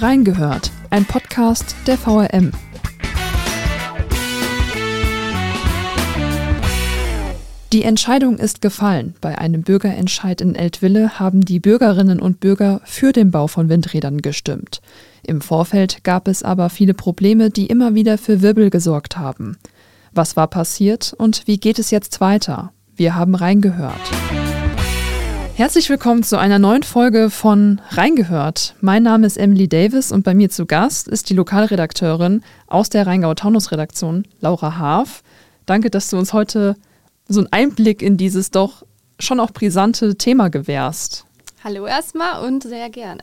Reingehört, ein Podcast der VRM. Die Entscheidung ist gefallen. Bei einem Bürgerentscheid in Eltville haben die Bürgerinnen und Bürger für den Bau von Windrädern gestimmt. Im Vorfeld gab es aber viele Probleme, die immer wieder für Wirbel gesorgt haben. Was war passiert und wie geht es jetzt weiter? Wir haben reingehört. Herzlich willkommen zu einer neuen Folge von Reingehört. Mein Name ist Emily Davis und bei mir zu Gast ist die Lokalredakteurin aus der Rheingau-Taunus-Redaktion, Laura Haaf. Danke, dass du uns heute so einen Einblick in dieses doch schon auch brisante Thema gewährst. Hallo erstmal und sehr gerne.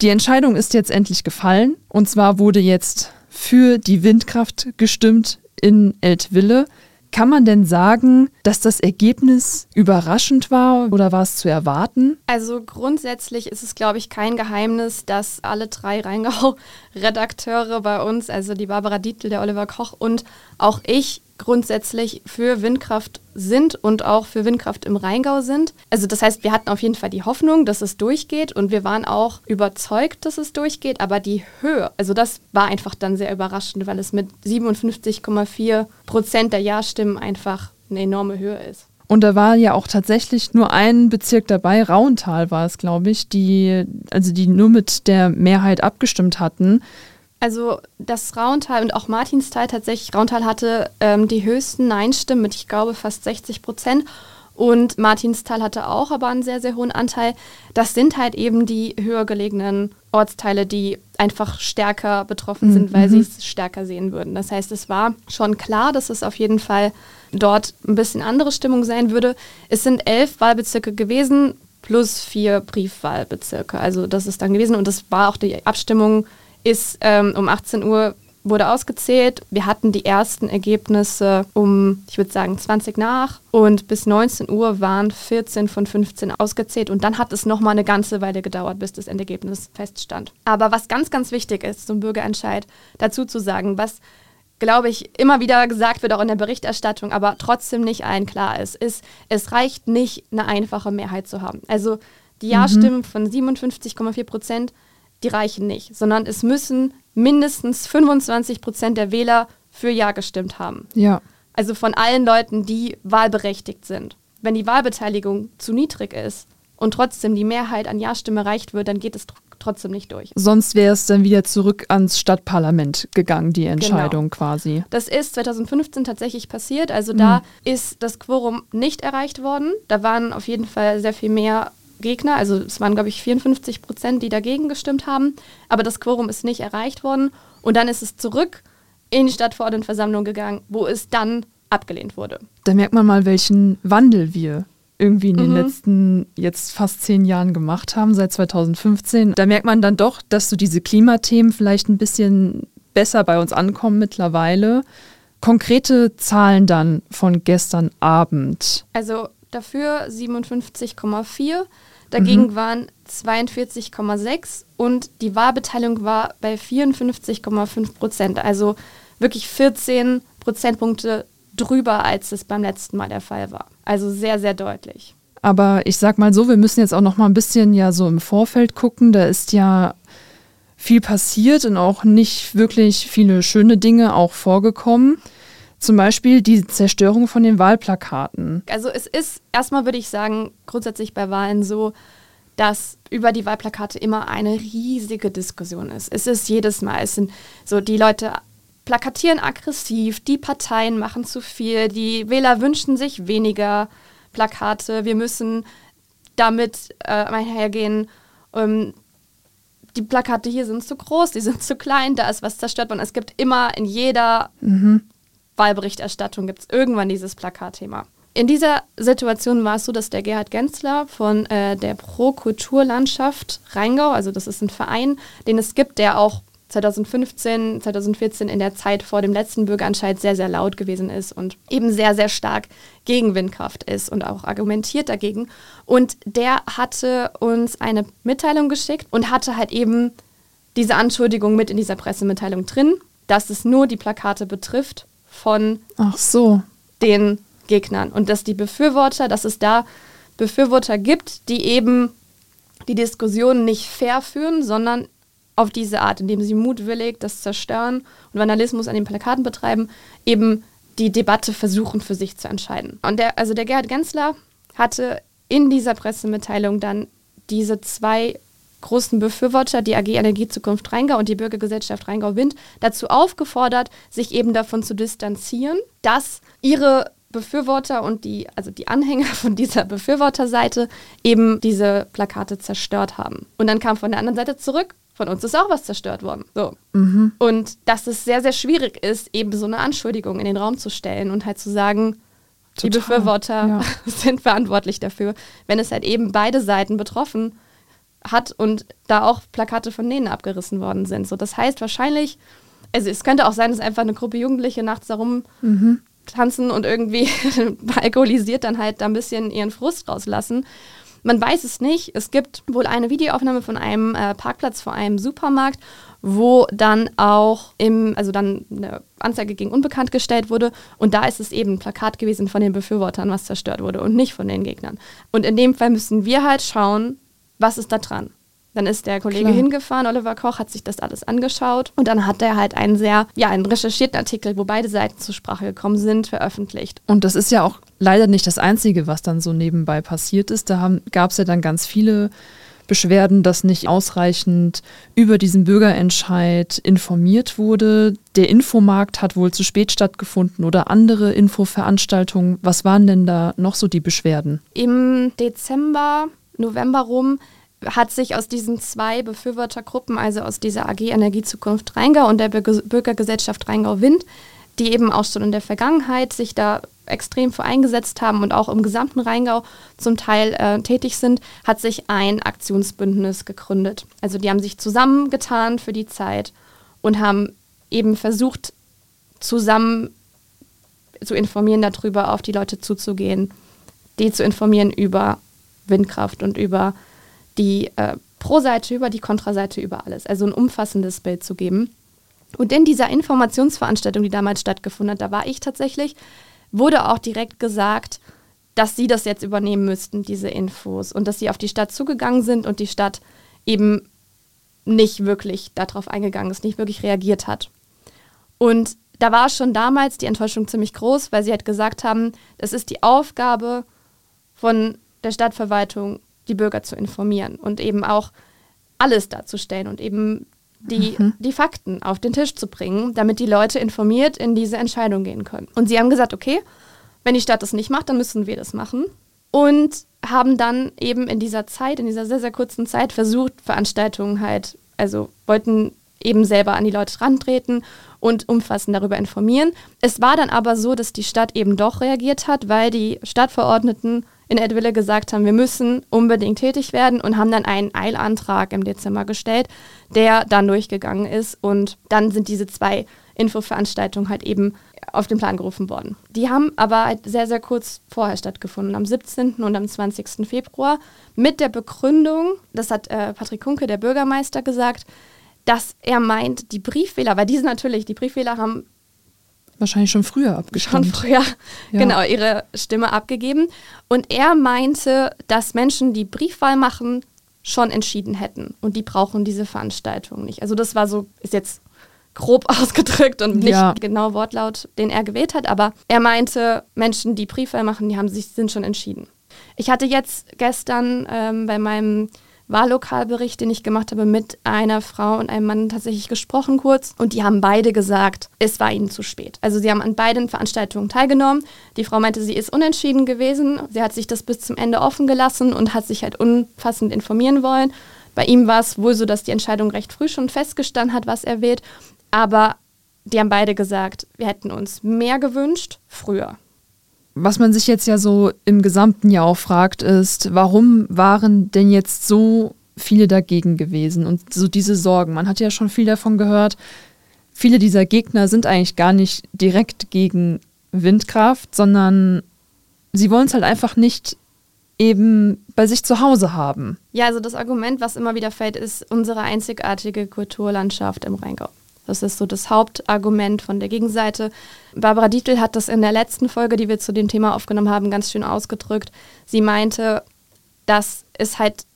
Die Entscheidung ist jetzt endlich gefallen und zwar wurde jetzt für die Windkraft gestimmt in Eltville. Kann man denn sagen, dass das Ergebnis überraschend war oder war es zu erwarten? Also grundsätzlich ist es, glaube ich, kein Geheimnis, dass alle drei Rheingau-Redakteure bei uns, also die Barbara Dietl, der Oliver Koch und auch ich, grundsätzlich für Windkraft sind und auch für Windkraft im Rheingau sind. Also das heißt, wir hatten auf jeden Fall die Hoffnung, dass es durchgeht und wir waren auch überzeugt, dass es durchgeht, aber die Höhe, also das war einfach dann sehr überraschend, weil es mit 57,4 Prozent der Ja-Stimmen einfach eine enorme Höhe ist. Und da war ja auch tatsächlich nur ein Bezirk dabei, Rauental war es, glaube ich, die, also die nur mit der Mehrheit abgestimmt hatten. Also das Rauntal und auch Martinstal tatsächlich, Rauntal hatte ähm, die höchsten Nein-Stimmen mit, ich glaube, fast 60 Prozent. Und Martinstal hatte auch aber einen sehr, sehr hohen Anteil. Das sind halt eben die höher gelegenen Ortsteile, die einfach stärker betroffen sind, mhm. weil sie es stärker sehen würden. Das heißt, es war schon klar, dass es auf jeden Fall dort ein bisschen andere Stimmung sein würde. Es sind elf Wahlbezirke gewesen plus vier Briefwahlbezirke. Also das ist dann gewesen und das war auch die Abstimmung ist ähm, um 18 Uhr wurde ausgezählt. Wir hatten die ersten Ergebnisse um, ich würde sagen, 20 nach. Und bis 19 Uhr waren 14 von 15 ausgezählt. Und dann hat es nochmal eine ganze Weile gedauert, bis das Endergebnis feststand. Aber was ganz, ganz wichtig ist, zum Bürgerentscheid dazu zu sagen, was glaube ich, immer wieder gesagt wird, auch in der Berichterstattung, aber trotzdem nicht allen klar ist, ist, es reicht nicht, eine einfache Mehrheit zu haben. Also die Ja-Stimmen mhm. von 57,4 Prozent die reichen nicht, sondern es müssen mindestens 25 Prozent der Wähler für Ja gestimmt haben. Ja. Also von allen Leuten, die wahlberechtigt sind. Wenn die Wahlbeteiligung zu niedrig ist und trotzdem die Mehrheit an Ja-Stimme erreicht wird, dann geht es trotzdem nicht durch. Sonst wäre es dann wieder zurück ans Stadtparlament gegangen, die Entscheidung genau. quasi. Das ist 2015 tatsächlich passiert. Also mhm. da ist das Quorum nicht erreicht worden. Da waren auf jeden Fall sehr viel mehr Gegner, also es waren, glaube ich, 54 Prozent, die dagegen gestimmt haben, aber das Quorum ist nicht erreicht worden. Und dann ist es zurück in die Stadtverordnetenversammlung gegangen, wo es dann abgelehnt wurde. Da merkt man mal, welchen Wandel wir irgendwie in den mhm. letzten jetzt fast zehn Jahren gemacht haben, seit 2015. Da merkt man dann doch, dass so diese Klimathemen vielleicht ein bisschen besser bei uns ankommen mittlerweile. Konkrete Zahlen dann von gestern Abend. Also dafür 57,4. Dagegen mhm. waren 42,6 und die Wahlbeteiligung war bei 54,5 Prozent. Also wirklich 14 Prozentpunkte drüber, als es beim letzten Mal der Fall war. Also sehr, sehr deutlich. Aber ich sag mal so, wir müssen jetzt auch noch mal ein bisschen ja so im Vorfeld gucken. Da ist ja viel passiert und auch nicht wirklich viele schöne Dinge auch vorgekommen. Zum Beispiel die Zerstörung von den Wahlplakaten. Also es ist erstmal, würde ich sagen, grundsätzlich bei Wahlen so, dass über die Wahlplakate immer eine riesige Diskussion ist. Es ist jedes Mal, es sind so, die Leute plakatieren aggressiv, die Parteien machen zu viel, die Wähler wünschen sich weniger Plakate, wir müssen damit äh, einhergehen. Ähm, die Plakate hier sind zu groß, die sind zu klein, da ist was zerstört worden. Es gibt immer in jeder mhm. Wahlberichterstattung gibt es irgendwann dieses Plakatthema. In dieser Situation war es so, dass der Gerhard Gensler von äh, der Pro Kulturlandschaft Rheingau, also das ist ein Verein, den es gibt, der auch 2015, 2014 in der Zeit vor dem letzten Bürgerentscheid sehr, sehr laut gewesen ist und eben sehr, sehr stark gegen Windkraft ist und auch argumentiert dagegen. Und der hatte uns eine Mitteilung geschickt und hatte halt eben diese Anschuldigung mit in dieser Pressemitteilung drin, dass es nur die Plakate betrifft von Ach so. den Gegnern. Und dass die Befürworter, dass es da Befürworter gibt, die eben die Diskussion nicht fair führen, sondern auf diese Art, indem sie mutwillig das Zerstören und Vandalismus an den Plakaten betreiben, eben die Debatte versuchen für sich zu entscheiden. Und der, also der Gerhard Gensler hatte in dieser Pressemitteilung dann diese zwei großen Befürworter, die AG Energiezukunft Rheingau und die Bürgergesellschaft Rheingau-Wind, dazu aufgefordert, sich eben davon zu distanzieren, dass ihre Befürworter und die, also die Anhänger von dieser Befürworterseite eben diese Plakate zerstört haben. Und dann kam von der anderen Seite zurück, von uns ist auch was zerstört worden. So. Mhm. Und dass es sehr, sehr schwierig ist, eben so eine Anschuldigung in den Raum zu stellen und halt zu sagen, Total. die Befürworter ja. sind verantwortlich dafür, wenn es halt eben beide Seiten betroffen hat und da auch Plakate von denen abgerissen worden sind. So, das heißt wahrscheinlich, also es könnte auch sein, dass einfach eine Gruppe Jugendliche nachts darum mhm. tanzen und irgendwie alkoholisiert dann halt da ein bisschen ihren Frust rauslassen. Man weiß es nicht. Es gibt wohl eine Videoaufnahme von einem äh, Parkplatz vor einem Supermarkt, wo dann auch im, also dann eine Anzeige gegen Unbekannt gestellt wurde. Und da ist es eben ein Plakat gewesen von den Befürwortern, was zerstört wurde und nicht von den Gegnern. Und in dem Fall müssen wir halt schauen, was ist da dran? Dann ist der Kollege Klar. hingefahren, Oliver Koch, hat sich das alles angeschaut und dann hat er halt einen sehr, ja, einen recherchierten Artikel, wo beide Seiten zur Sprache gekommen sind, veröffentlicht. Und das ist ja auch leider nicht das Einzige, was dann so nebenbei passiert ist. Da gab es ja dann ganz viele Beschwerden, dass nicht ausreichend über diesen Bürgerentscheid informiert wurde. Der Infomarkt hat wohl zu spät stattgefunden oder andere Infoveranstaltungen. Was waren denn da noch so die Beschwerden? Im Dezember November rum hat sich aus diesen zwei Befürwortergruppen, also aus dieser AG Energiezukunft Rheingau und der Bürgergesellschaft Rheingau-Wind, die eben auch schon in der Vergangenheit sich da extrem für eingesetzt haben und auch im gesamten Rheingau zum Teil äh, tätig sind, hat sich ein Aktionsbündnis gegründet. Also die haben sich zusammengetan für die Zeit und haben eben versucht, zusammen zu informieren darüber, auf die Leute zuzugehen, die zu informieren über Windkraft und über die äh, Pro-Seite, über die Kontraseite, über alles. Also ein umfassendes Bild zu geben. Und in dieser Informationsveranstaltung, die damals stattgefunden hat, da war ich tatsächlich, wurde auch direkt gesagt, dass sie das jetzt übernehmen müssten, diese Infos. Und dass sie auf die Stadt zugegangen sind und die Stadt eben nicht wirklich darauf eingegangen ist, nicht wirklich reagiert hat. Und da war schon damals die Enttäuschung ziemlich groß, weil sie halt gesagt haben, das ist die Aufgabe von der Stadtverwaltung, die Bürger zu informieren und eben auch alles darzustellen und eben die, mhm. die Fakten auf den Tisch zu bringen, damit die Leute informiert in diese Entscheidung gehen können. Und sie haben gesagt, okay, wenn die Stadt das nicht macht, dann müssen wir das machen. Und haben dann eben in dieser Zeit, in dieser sehr, sehr kurzen Zeit versucht, Veranstaltungen halt, also wollten eben selber an die Leute rantreten und umfassend darüber informieren. Es war dann aber so, dass die Stadt eben doch reagiert hat, weil die Stadtverordneten in Edwille gesagt haben, wir müssen unbedingt tätig werden und haben dann einen Eilantrag im Dezember gestellt, der dann durchgegangen ist und dann sind diese zwei Infoveranstaltungen halt eben auf den Plan gerufen worden. Die haben aber halt sehr, sehr kurz vorher stattgefunden, am 17. und am 20. Februar, mit der Begründung, das hat äh, Patrick Kunke, der Bürgermeister, gesagt, dass er meint, die Briefwähler, weil diese natürlich, die Briefwähler haben Wahrscheinlich schon früher abgestimmt. Schon früher, ja. genau, ihre Stimme abgegeben. Und er meinte, dass Menschen, die Briefwahl machen, schon entschieden hätten. Und die brauchen diese Veranstaltung nicht. Also das war so, ist jetzt grob ausgedrückt und nicht ja. genau Wortlaut, den er gewählt hat, aber er meinte, Menschen, die Briefwahl machen, die haben sich, sind schon entschieden. Ich hatte jetzt gestern ähm, bei meinem Wahllokalbericht, den ich gemacht habe, mit einer Frau und einem Mann tatsächlich gesprochen kurz. Und die haben beide gesagt, es war ihnen zu spät. Also sie haben an beiden Veranstaltungen teilgenommen. Die Frau meinte, sie ist unentschieden gewesen. Sie hat sich das bis zum Ende offen gelassen und hat sich halt umfassend informieren wollen. Bei ihm war es wohl so, dass die Entscheidung recht früh schon festgestanden hat, was er wählt. Aber die haben beide gesagt, wir hätten uns mehr gewünscht, früher. Was man sich jetzt ja so im gesamten Jahr auch fragt, ist, warum waren denn jetzt so viele dagegen gewesen und so diese Sorgen? Man hat ja schon viel davon gehört. Viele dieser Gegner sind eigentlich gar nicht direkt gegen Windkraft, sondern sie wollen es halt einfach nicht eben bei sich zu Hause haben. Ja, also das Argument, was immer wieder fällt, ist unsere einzigartige Kulturlandschaft im Rheingau. Das ist so das Hauptargument von der Gegenseite. Barbara Dietl hat das in der letzten Folge, die wir zu dem Thema aufgenommen haben, ganz schön ausgedrückt. Sie meinte, dass es halt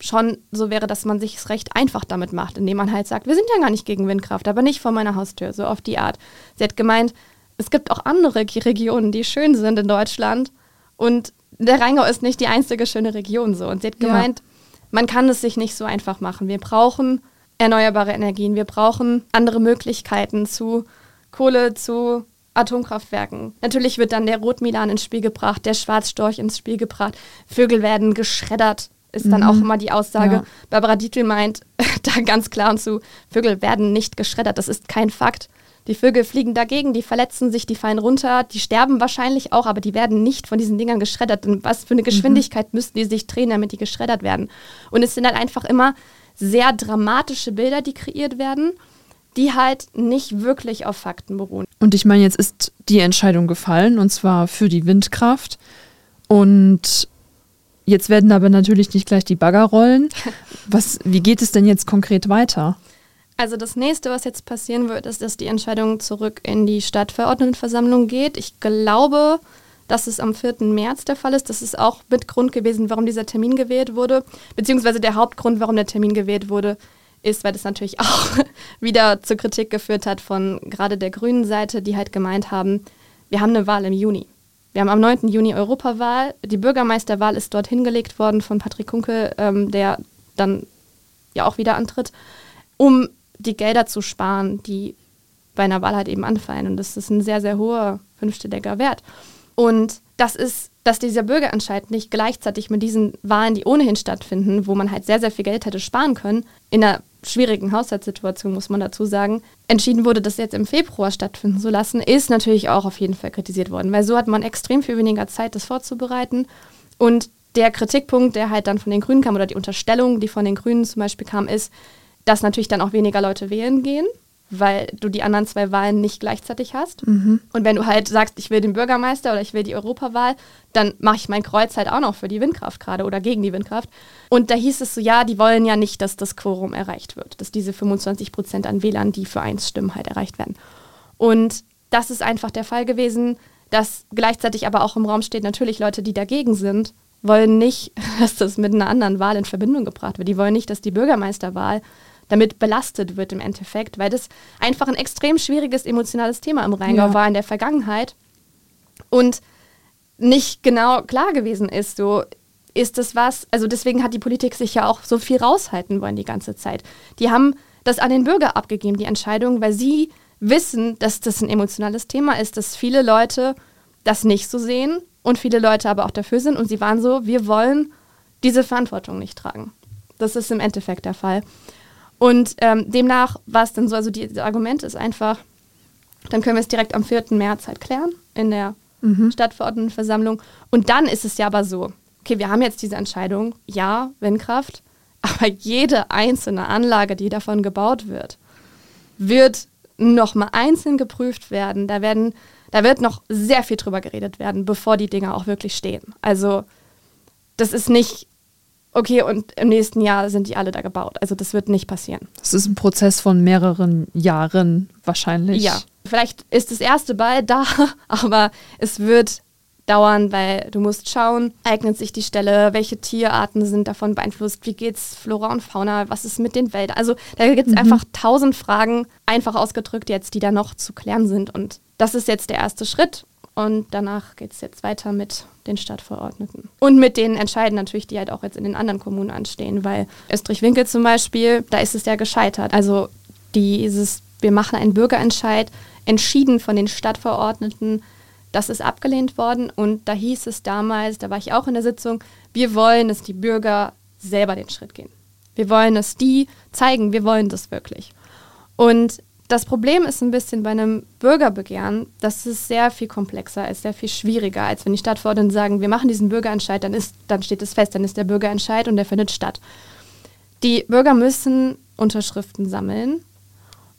schon so wäre, dass man sich es recht einfach damit macht, indem man halt sagt, wir sind ja gar nicht gegen Windkraft, aber nicht vor meiner Haustür, so auf die Art. Sie hat gemeint, es gibt auch andere Regionen, die schön sind in Deutschland und der Rheingau ist nicht die einzige schöne Region so. Und sie hat gemeint, ja. man kann es sich nicht so einfach machen. Wir brauchen erneuerbare Energien, wir brauchen andere Möglichkeiten zu Kohle, zu Atomkraftwerken. Natürlich wird dann der Rotmilan ins Spiel gebracht, der Schwarzstorch ins Spiel gebracht. Vögel werden geschreddert, ist dann mhm. auch immer die Aussage. Ja. Barbara Dietl meint da ganz klar und zu, Vögel werden nicht geschreddert. Das ist kein Fakt. Die Vögel fliegen dagegen, die verletzen sich, die fallen runter, die sterben wahrscheinlich auch, aber die werden nicht von diesen Dingern geschreddert. Und was für eine mhm. Geschwindigkeit mhm. müssen die sich drehen, damit die geschreddert werden? Und es sind halt einfach immer sehr dramatische Bilder, die kreiert werden die halt nicht wirklich auf Fakten beruhen. Und ich meine, jetzt ist die Entscheidung gefallen, und zwar für die Windkraft. Und jetzt werden aber natürlich nicht gleich die Bagger rollen. Was, wie geht es denn jetzt konkret weiter? Also das nächste, was jetzt passieren wird, ist, dass die Entscheidung zurück in die Stadtverordnetenversammlung geht. Ich glaube, dass es am 4. März der Fall ist. Das ist auch mit Grund gewesen, warum dieser Termin gewählt wurde, beziehungsweise der Hauptgrund, warum der Termin gewählt wurde, ist, weil das natürlich auch wieder zur Kritik geführt hat von gerade der grünen Seite, die halt gemeint haben, wir haben eine Wahl im Juni. Wir haben am 9. Juni Europawahl. Die Bürgermeisterwahl ist dort hingelegt worden von Patrick Kunkel, ähm, der dann ja auch wieder antritt, um die Gelder zu sparen, die bei einer Wahl halt eben anfallen. Und das ist ein sehr, sehr hoher fünfstelliger Wert. Und das ist, dass dieser Bürgerentscheid nicht gleichzeitig mit diesen Wahlen, die ohnehin stattfinden, wo man halt sehr, sehr viel Geld hätte sparen können, in einer schwierigen Haushaltssituation, muss man dazu sagen, entschieden wurde, das jetzt im Februar stattfinden zu lassen, ist natürlich auch auf jeden Fall kritisiert worden, weil so hat man extrem viel weniger Zeit, das vorzubereiten. Und der Kritikpunkt, der halt dann von den Grünen kam, oder die Unterstellung, die von den Grünen zum Beispiel kam, ist, dass natürlich dann auch weniger Leute wählen gehen weil du die anderen zwei Wahlen nicht gleichzeitig hast. Mhm. Und wenn du halt sagst, ich will den Bürgermeister oder ich will die Europawahl, dann mache ich mein Kreuz halt auch noch für die Windkraft gerade oder gegen die Windkraft. Und da hieß es so, ja, die wollen ja nicht, dass das Quorum erreicht wird, dass diese 25 Prozent an Wählern, die für eins stimmen, halt erreicht werden. Und das ist einfach der Fall gewesen, dass gleichzeitig aber auch im Raum steht, natürlich Leute, die dagegen sind, wollen nicht, dass das mit einer anderen Wahl in Verbindung gebracht wird. Die wollen nicht, dass die Bürgermeisterwahl damit belastet wird im Endeffekt, weil das einfach ein extrem schwieriges emotionales Thema im Rheingau ja. war in der Vergangenheit und nicht genau klar gewesen ist, so ist das was, also deswegen hat die Politik sich ja auch so viel raushalten wollen die ganze Zeit. Die haben das an den Bürger abgegeben, die Entscheidung, weil sie wissen, dass das ein emotionales Thema ist, dass viele Leute das nicht so sehen und viele Leute aber auch dafür sind und sie waren so, wir wollen diese Verantwortung nicht tragen. Das ist im Endeffekt der Fall. Und ähm, demnach war es dann so, also die, das Argument ist einfach, dann können wir es direkt am 4. März halt klären in der mhm. Stadtverordnetenversammlung. Und dann ist es ja aber so, okay, wir haben jetzt diese Entscheidung, ja, Windkraft, aber jede einzelne Anlage, die davon gebaut wird, wird nochmal einzeln geprüft werden. Da, werden. da wird noch sehr viel drüber geredet werden, bevor die Dinger auch wirklich stehen. Also das ist nicht okay, und im nächsten Jahr sind die alle da gebaut. Also das wird nicht passieren. Das ist ein Prozess von mehreren Jahren wahrscheinlich. Ja, vielleicht ist das erste bald da, aber es wird dauern, weil du musst schauen, eignet sich die Stelle, welche Tierarten sind davon beeinflusst, wie geht's Flora und Fauna, was ist mit den Wäldern. Also da gibt es mhm. einfach tausend Fragen, einfach ausgedrückt jetzt, die da noch zu klären sind. Und das ist jetzt der erste Schritt. Und danach geht es jetzt weiter mit den Stadtverordneten. Und mit den Entscheiden natürlich, die halt auch jetzt in den anderen Kommunen anstehen, weil Österreich-Winkel zum Beispiel, da ist es ja gescheitert. Also dieses, wir machen einen Bürgerentscheid, entschieden von den Stadtverordneten, das ist abgelehnt worden. Und da hieß es damals, da war ich auch in der Sitzung, wir wollen, dass die Bürger selber den Schritt gehen. Wir wollen, dass die zeigen, wir wollen das wirklich. Und das Problem ist ein bisschen bei einem Bürgerbegehren, dass es sehr viel komplexer ist, sehr viel schwieriger, als wenn die Stadtverordneten sagen, wir machen diesen Bürgerentscheid, dann, ist, dann steht es fest, dann ist der Bürgerentscheid und der findet statt. Die Bürger müssen Unterschriften sammeln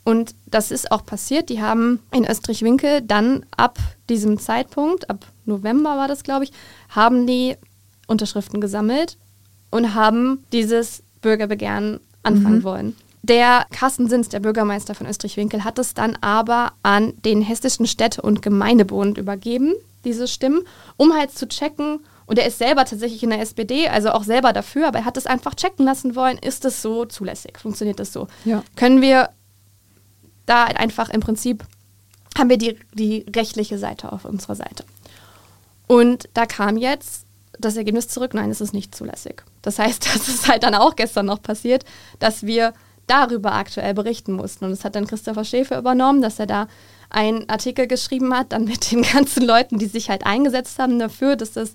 und das ist auch passiert. Die haben in Österreich-Winkel dann ab diesem Zeitpunkt, ab November war das, glaube ich, haben die Unterschriften gesammelt und haben dieses Bürgerbegehren anfangen mhm. wollen. Der Carsten Sins, der Bürgermeister von Österreich-Winkel, hat es dann aber an den Hessischen Städte- und Gemeindebund übergeben, diese Stimmen, um halt zu checken Und er ist selber tatsächlich in der SPD, also auch selber dafür, aber er hat es einfach checken lassen wollen, ist das so zulässig? Funktioniert das so? Ja. Können wir da einfach im Prinzip, haben wir die, die rechtliche Seite auf unserer Seite. Und da kam jetzt das Ergebnis zurück, nein, es ist nicht zulässig. Das heißt, das ist halt dann auch gestern noch passiert, dass wir darüber aktuell berichten mussten. Und das hat dann Christopher Schäfer übernommen, dass er da einen Artikel geschrieben hat, dann mit den ganzen Leuten, die sich halt eingesetzt haben dafür, dass das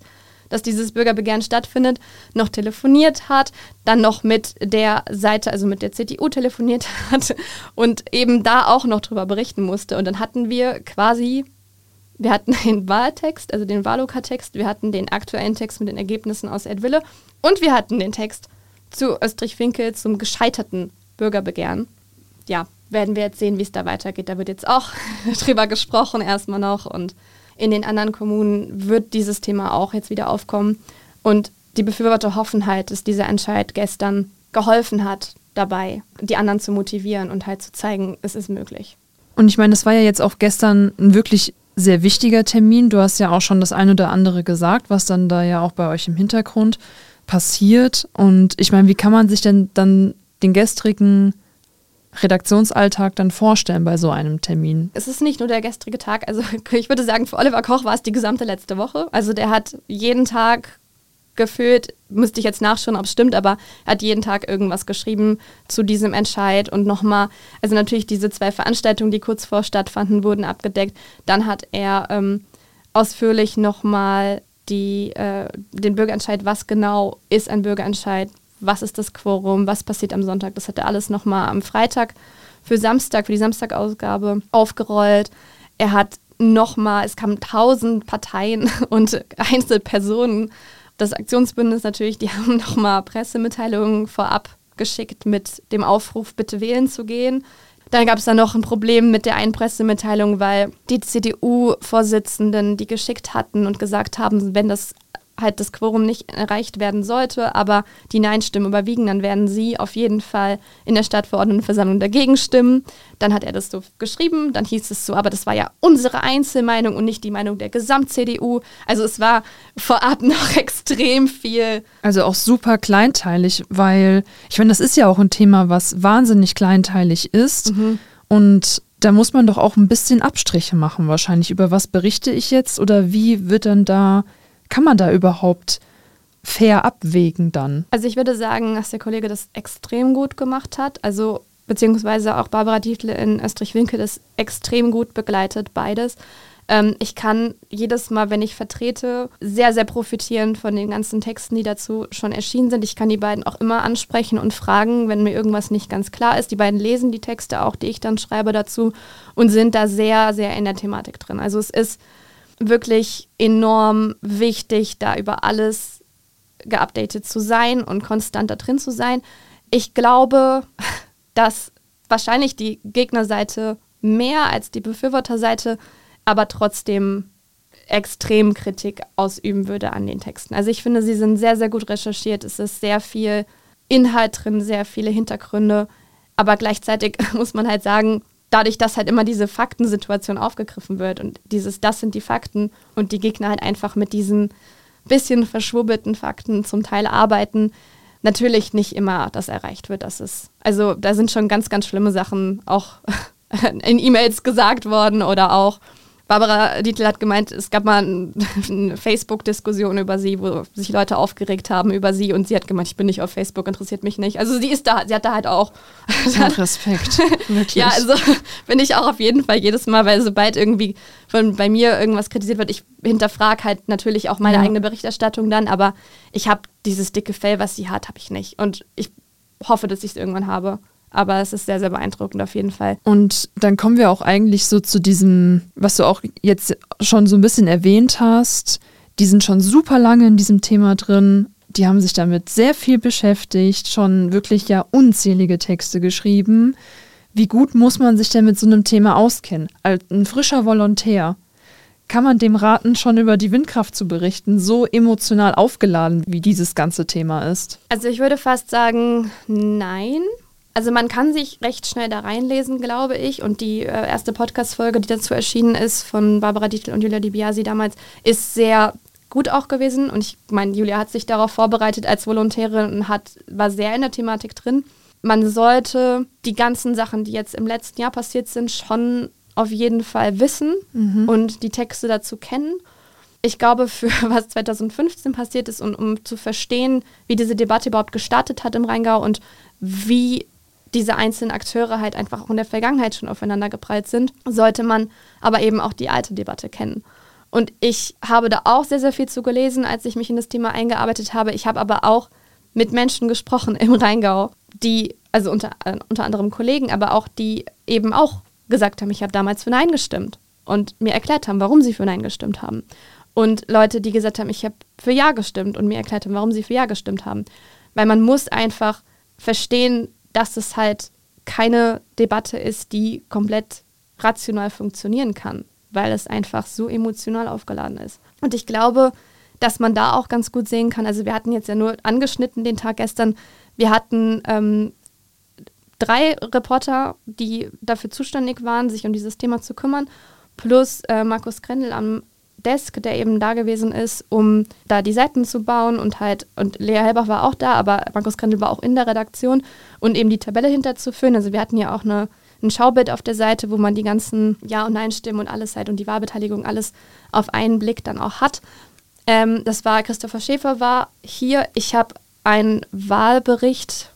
dass dieses Bürgerbegehren stattfindet, noch telefoniert hat, dann noch mit der Seite, also mit der CDU telefoniert hat und eben da auch noch drüber berichten musste. Und dann hatten wir quasi, wir hatten den Wahltext, also den Wahloka-Text, wir hatten den aktuellen Text mit den Ergebnissen aus Erdwille und wir hatten den Text zu Österreich-Winkel zum gescheiterten Bürgerbegehren. Ja, werden wir jetzt sehen, wie es da weitergeht. Da wird jetzt auch drüber gesprochen, erstmal noch. Und in den anderen Kommunen wird dieses Thema auch jetzt wieder aufkommen. Und die Befürworter hoffen halt, dass dieser Entscheid gestern geholfen hat, dabei die anderen zu motivieren und halt zu zeigen, es ist möglich. Und ich meine, das war ja jetzt auch gestern ein wirklich sehr wichtiger Termin. Du hast ja auch schon das eine oder andere gesagt, was dann da ja auch bei euch im Hintergrund passiert. Und ich meine, wie kann man sich denn dann den gestrigen Redaktionsalltag dann vorstellen bei so einem Termin? Es ist nicht nur der gestrige Tag. Also ich würde sagen, für Oliver Koch war es die gesamte letzte Woche. Also der hat jeden Tag gefühlt, müsste ich jetzt nachschauen, ob es stimmt, aber er hat jeden Tag irgendwas geschrieben zu diesem Entscheid und nochmal, also natürlich diese zwei Veranstaltungen, die kurz vor stattfanden, wurden abgedeckt. Dann hat er ähm, ausführlich nochmal äh, den Bürgerentscheid, was genau ist ein Bürgerentscheid, was ist das Quorum, was passiert am Sonntag. Das hat er alles nochmal am Freitag für Samstag, für die Samstagausgabe aufgerollt. Er hat nochmal, es kamen tausend Parteien und Einzelpersonen. Das Aktionsbündnis natürlich, die haben nochmal Pressemitteilungen vorab geschickt mit dem Aufruf, bitte wählen zu gehen. Dann gab es da noch ein Problem mit der einen Pressemitteilung, weil die CDU-Vorsitzenden die geschickt hatten und gesagt haben, wenn das halt das Quorum nicht erreicht werden sollte, aber die Nein-Stimmen überwiegen, dann werden sie auf jeden Fall in der Stadtverordnetenversammlung dagegen stimmen. Dann hat er das so geschrieben, dann hieß es so, aber das war ja unsere Einzelmeinung und nicht die Meinung der Gesamt-CDU. Also es war vorab noch extrem viel. Also auch super kleinteilig, weil ich meine, das ist ja auch ein Thema, was wahnsinnig kleinteilig ist mhm. und da muss man doch auch ein bisschen Abstriche machen wahrscheinlich. Über was berichte ich jetzt oder wie wird dann da kann man da überhaupt fair abwägen dann? Also ich würde sagen, dass der Kollege das extrem gut gemacht hat. Also beziehungsweise auch Barbara Dietl in Österreich-Winkel ist extrem gut begleitet, beides. Ähm, ich kann jedes Mal, wenn ich vertrete, sehr, sehr profitieren von den ganzen Texten, die dazu schon erschienen sind. Ich kann die beiden auch immer ansprechen und fragen, wenn mir irgendwas nicht ganz klar ist. Die beiden lesen die Texte auch, die ich dann schreibe dazu und sind da sehr, sehr in der Thematik drin. Also es ist wirklich enorm wichtig, da über alles geupdatet zu sein und konstant da drin zu sein. Ich glaube, dass wahrscheinlich die Gegnerseite mehr als die Befürworterseite, aber trotzdem extrem Kritik ausüben würde an den Texten. Also ich finde, sie sind sehr, sehr gut recherchiert. Es ist sehr viel Inhalt drin, sehr viele Hintergründe. Aber gleichzeitig muss man halt sagen, dadurch, dass halt immer diese Faktensituation aufgegriffen wird und dieses, das sind die Fakten und die Gegner halt einfach mit diesen bisschen verschwurbelten Fakten zum Teil arbeiten, natürlich nicht immer das erreicht wird. Das ist, also da sind schon ganz, ganz schlimme Sachen auch in E-Mails gesagt worden oder auch Barbara Dietl hat gemeint, es gab mal eine Facebook-Diskussion über sie, wo sich Leute aufgeregt haben über sie und sie hat gemeint, ich bin nicht auf Facebook, interessiert mich nicht. Also sie ist da, sie hat da halt auch. Ja, Respekt. Wirklich. Ja, also bin ich auch auf jeden Fall jedes Mal, weil sobald irgendwie von bei mir irgendwas kritisiert wird, ich hinterfrage halt natürlich auch meine ja. eigene Berichterstattung dann, aber ich habe dieses dicke Fell, was sie hat, habe ich nicht. Und ich hoffe, dass ich es irgendwann habe. Aber es ist sehr, sehr beeindruckend auf jeden Fall. Und dann kommen wir auch eigentlich so zu diesem, was du auch jetzt schon so ein bisschen erwähnt hast. Die sind schon super lange in diesem Thema drin. Die haben sich damit sehr viel beschäftigt, schon wirklich ja unzählige Texte geschrieben. Wie gut muss man sich denn mit so einem Thema auskennen? Als ein frischer Volontär. Kann man dem raten, schon über die Windkraft zu berichten, so emotional aufgeladen, wie dieses ganze Thema ist? Also ich würde fast sagen, nein. Also man kann sich recht schnell da reinlesen, glaube ich. Und die äh, erste Podcast-Folge, die dazu erschienen ist, von Barbara Dietl und Julia Di Biasi damals, ist sehr gut auch gewesen. Und ich meine, Julia hat sich darauf vorbereitet als Volontärin und hat, war sehr in der Thematik drin. Man sollte die ganzen Sachen, die jetzt im letzten Jahr passiert sind, schon auf jeden Fall wissen mhm. und die Texte dazu kennen. Ich glaube, für was 2015 passiert ist und um zu verstehen, wie diese Debatte überhaupt gestartet hat im Rheingau und wie diese einzelnen Akteure halt einfach auch in der Vergangenheit schon aufeinander geprallt sind, sollte man aber eben auch die alte Debatte kennen. Und ich habe da auch sehr, sehr viel zu gelesen, als ich mich in das Thema eingearbeitet habe. Ich habe aber auch mit Menschen gesprochen im Rheingau, die, also unter, äh, unter anderem Kollegen, aber auch die eben auch gesagt haben, ich habe damals für Nein gestimmt und mir erklärt haben, warum sie für Nein gestimmt haben. Und Leute, die gesagt haben, ich habe für Ja gestimmt und mir erklärt haben, warum sie für Ja gestimmt haben. Weil man muss einfach verstehen, dass es halt keine Debatte ist, die komplett rational funktionieren kann, weil es einfach so emotional aufgeladen ist. Und ich glaube, dass man da auch ganz gut sehen kann, also wir hatten jetzt ja nur angeschnitten den Tag gestern, wir hatten ähm, drei Reporter, die dafür zuständig waren, sich um dieses Thema zu kümmern, plus äh, Markus Grendel am Desk, der eben da gewesen ist, um da die Seiten zu bauen und halt, und Lea Helbach war auch da, aber Markus Grendel war auch in der Redaktion und eben die Tabelle hinterzuführen. Also wir hatten ja auch eine, ein Schaubild auf der Seite, wo man die ganzen Ja- und Nein-Stimmen und alles halt und die Wahlbeteiligung alles auf einen Blick dann auch hat. Ähm, das war Christopher Schäfer war hier. Ich habe einen Wahlbericht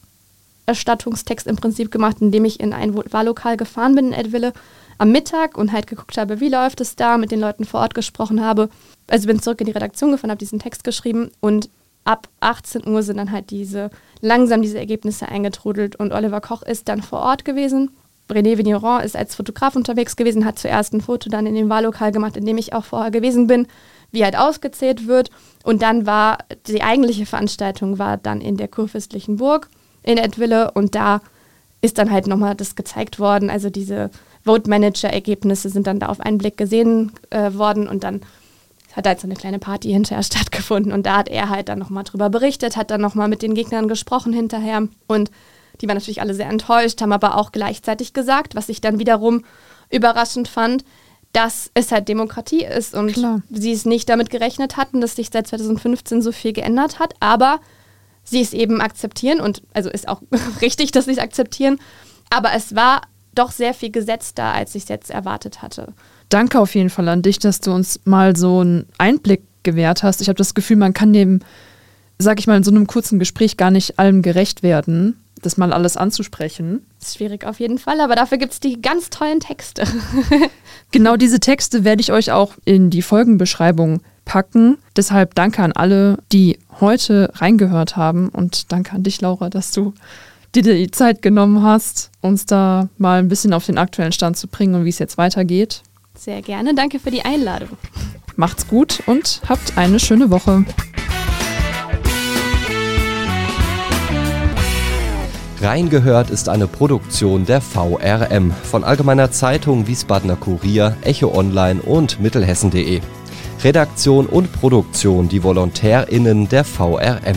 Erstattungstext im Prinzip gemacht, indem ich in ein Wahllokal gefahren bin in Edwille am Mittag und halt geguckt habe, wie läuft es da, mit den Leuten vor Ort gesprochen habe. Also bin zurück in die Redaktion gefahren, habe diesen Text geschrieben und ab 18 Uhr sind dann halt diese langsam diese Ergebnisse eingetrudelt und Oliver Koch ist dann vor Ort gewesen. René Vigneron ist als Fotograf unterwegs gewesen, hat zuerst ein Foto dann in dem Wahllokal gemacht, in dem ich auch vorher gewesen bin, wie halt ausgezählt wird. Und dann war die eigentliche Veranstaltung war dann in der kurfürstlichen Burg in Edwille und da ist dann halt nochmal das gezeigt worden. Also diese Vote Manager-Ergebnisse sind dann da auf einen Blick gesehen äh, worden und dann hat halt so eine kleine Party hinterher stattgefunden und da hat er halt dann nochmal drüber berichtet, hat dann nochmal mit den Gegnern gesprochen hinterher und die waren natürlich alle sehr enttäuscht, haben aber auch gleichzeitig gesagt, was ich dann wiederum überraschend fand, dass es halt Demokratie ist und Klar. sie es nicht damit gerechnet hatten, dass sich seit 2015 so viel geändert hat, aber sie es eben akzeptieren und also ist auch richtig, dass sie es akzeptieren. Aber es war doch sehr viel gesetzter, als ich es jetzt erwartet hatte. Danke auf jeden Fall an dich, dass du uns mal so einen Einblick gewährt hast. Ich habe das Gefühl, man kann dem, sag ich mal, in so einem kurzen Gespräch gar nicht allem gerecht werden, das mal alles anzusprechen. Das ist schwierig auf jeden Fall, aber dafür gibt es die ganz tollen Texte. genau diese Texte werde ich euch auch in die Folgenbeschreibung packen. Deshalb danke an alle, die heute reingehört haben und danke an dich, Laura, dass du dir die Zeit genommen hast, uns da mal ein bisschen auf den aktuellen Stand zu bringen und wie es jetzt weitergeht. Sehr gerne, danke für die Einladung. Macht's gut und habt eine schöne Woche. Reingehört ist eine Produktion der VRM von Allgemeiner Zeitung, Wiesbadener Kurier, Echo Online und Mittelhessen.de. Redaktion und Produktion die VolontärInnen der VRM.